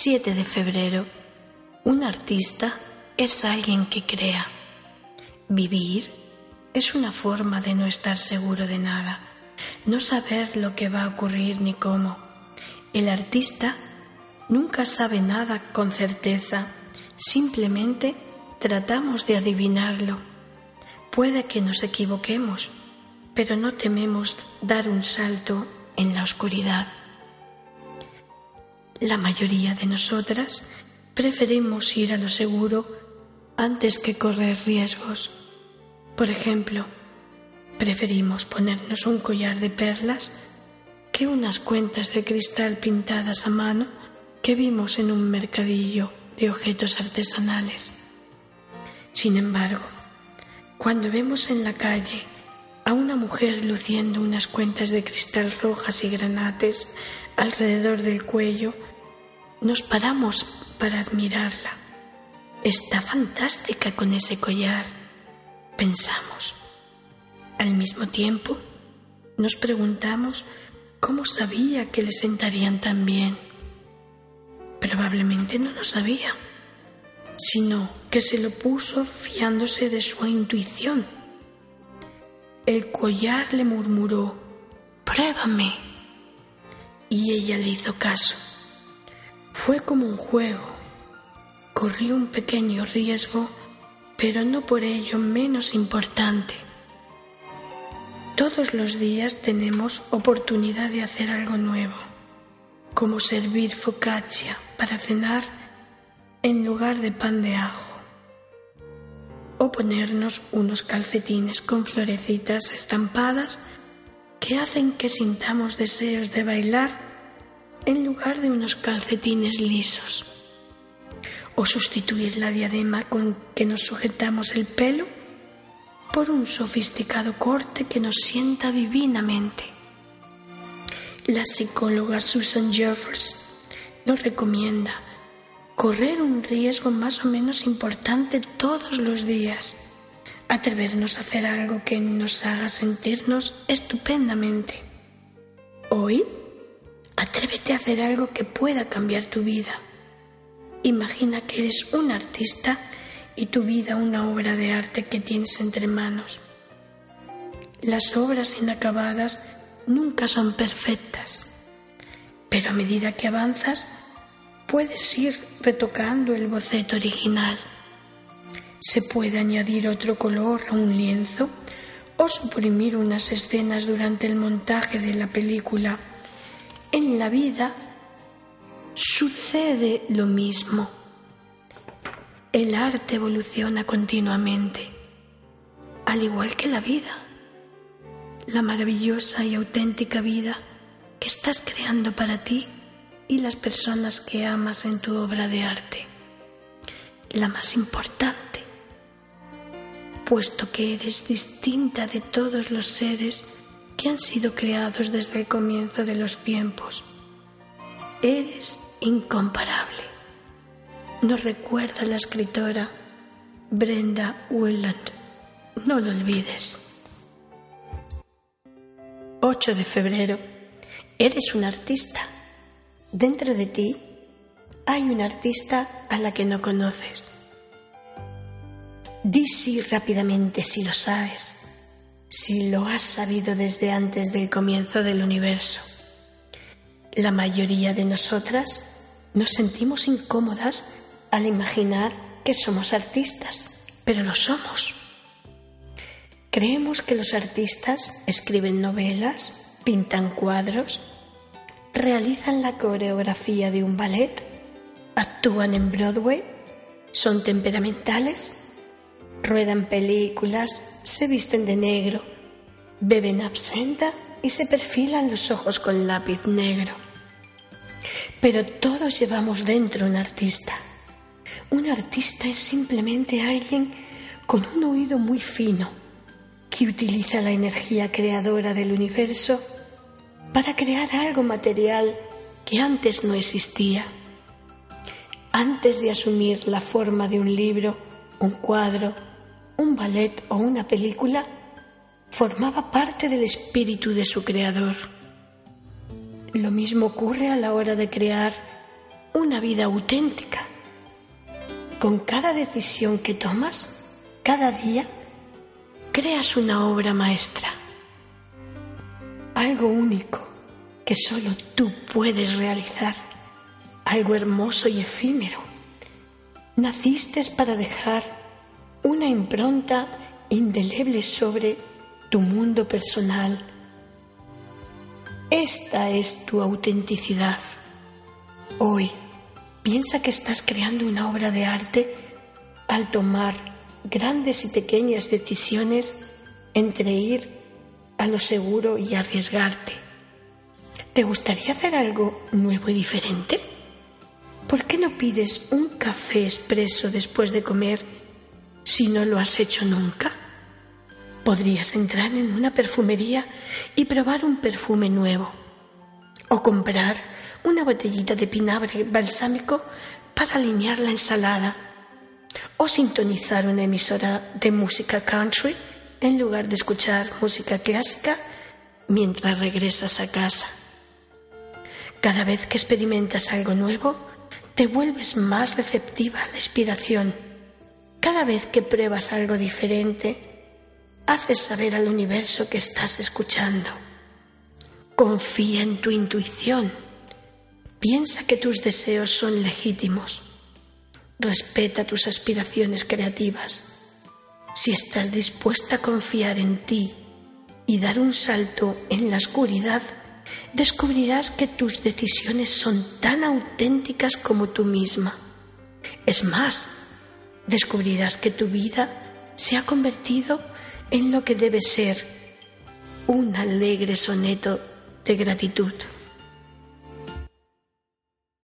7 de febrero. Un artista es alguien que crea. Vivir es una forma de no estar seguro de nada, no saber lo que va a ocurrir ni cómo. El artista nunca sabe nada con certeza, simplemente tratamos de adivinarlo. Puede que nos equivoquemos, pero no tememos dar un salto en la oscuridad. La mayoría de nosotras preferimos ir a lo seguro antes que correr riesgos. Por ejemplo, preferimos ponernos un collar de perlas que unas cuentas de cristal pintadas a mano que vimos en un mercadillo de objetos artesanales. Sin embargo, cuando vemos en la calle a una mujer luciendo unas cuentas de cristal rojas y granates alrededor del cuello, nos paramos para admirarla. Está fantástica con ese collar, pensamos. Al mismo tiempo, nos preguntamos cómo sabía que le sentarían tan bien. Probablemente no lo sabía, sino que se lo puso fiándose de su intuición. El collar le murmuró, pruébame. Y ella le hizo caso. Fue como un juego. Corrió un pequeño riesgo, pero no por ello menos importante. Todos los días tenemos oportunidad de hacer algo nuevo, como servir focaccia para cenar en lugar de pan de ajo, o ponernos unos calcetines con florecitas estampadas que hacen que sintamos deseos de bailar en lugar de unos calcetines lisos. O sustituir la diadema con que nos sujetamos el pelo por un sofisticado corte que nos sienta divinamente. La psicóloga Susan Jeffers nos recomienda correr un riesgo más o menos importante todos los días, atrevernos a hacer algo que nos haga sentirnos estupendamente. Hoy Atrévete a hacer algo que pueda cambiar tu vida. Imagina que eres un artista y tu vida una obra de arte que tienes entre manos. Las obras inacabadas nunca son perfectas, pero a medida que avanzas puedes ir retocando el boceto original. Se puede añadir otro color a un lienzo o suprimir unas escenas durante el montaje de la película en la vida sucede lo mismo. El arte evoluciona continuamente, al igual que la vida, la maravillosa y auténtica vida que estás creando para ti y las personas que amas en tu obra de arte, la más importante, puesto que eres distinta de todos los seres que han sido creados desde el comienzo de los tiempos. Eres incomparable. Nos recuerda la escritora Brenda Willand. No lo olvides. 8 de febrero. Eres un artista. Dentro de ti hay un artista a la que no conoces. Di sí rápidamente si lo sabes si lo has sabido desde antes del comienzo del universo. La mayoría de nosotras nos sentimos incómodas al imaginar que somos artistas, pero lo somos. Creemos que los artistas escriben novelas, pintan cuadros, realizan la coreografía de un ballet, actúan en Broadway, son temperamentales Ruedan películas, se visten de negro, beben absenta y se perfilan los ojos con lápiz negro. Pero todos llevamos dentro un artista. Un artista es simplemente alguien con un oído muy fino que utiliza la energía creadora del universo para crear algo material que antes no existía. Antes de asumir la forma de un libro, un cuadro, un ballet o una película formaba parte del espíritu de su creador. Lo mismo ocurre a la hora de crear una vida auténtica. Con cada decisión que tomas, cada día, creas una obra maestra. Algo único que solo tú puedes realizar. Algo hermoso y efímero. Naciste para dejar una impronta indeleble sobre tu mundo personal. Esta es tu autenticidad. Hoy piensa que estás creando una obra de arte al tomar grandes y pequeñas decisiones entre ir a lo seguro y arriesgarte. ¿Te gustaría hacer algo nuevo y diferente? ¿Por qué no pides un café expreso después de comer si no lo has hecho nunca? Podrías entrar en una perfumería y probar un perfume nuevo. O comprar una botellita de pinabre balsámico para alinear la ensalada. O sintonizar una emisora de música country en lugar de escuchar música clásica mientras regresas a casa. Cada vez que experimentas algo nuevo, te vuelves más receptiva a la inspiración. Cada vez que pruebas algo diferente, haces saber al universo que estás escuchando. Confía en tu intuición. Piensa que tus deseos son legítimos. Respeta tus aspiraciones creativas. Si estás dispuesta a confiar en ti y dar un salto en la oscuridad, descubrirás que tus decisiones son tan auténticas como tú misma. Es más, descubrirás que tu vida se ha convertido en lo que debe ser un alegre soneto de gratitud.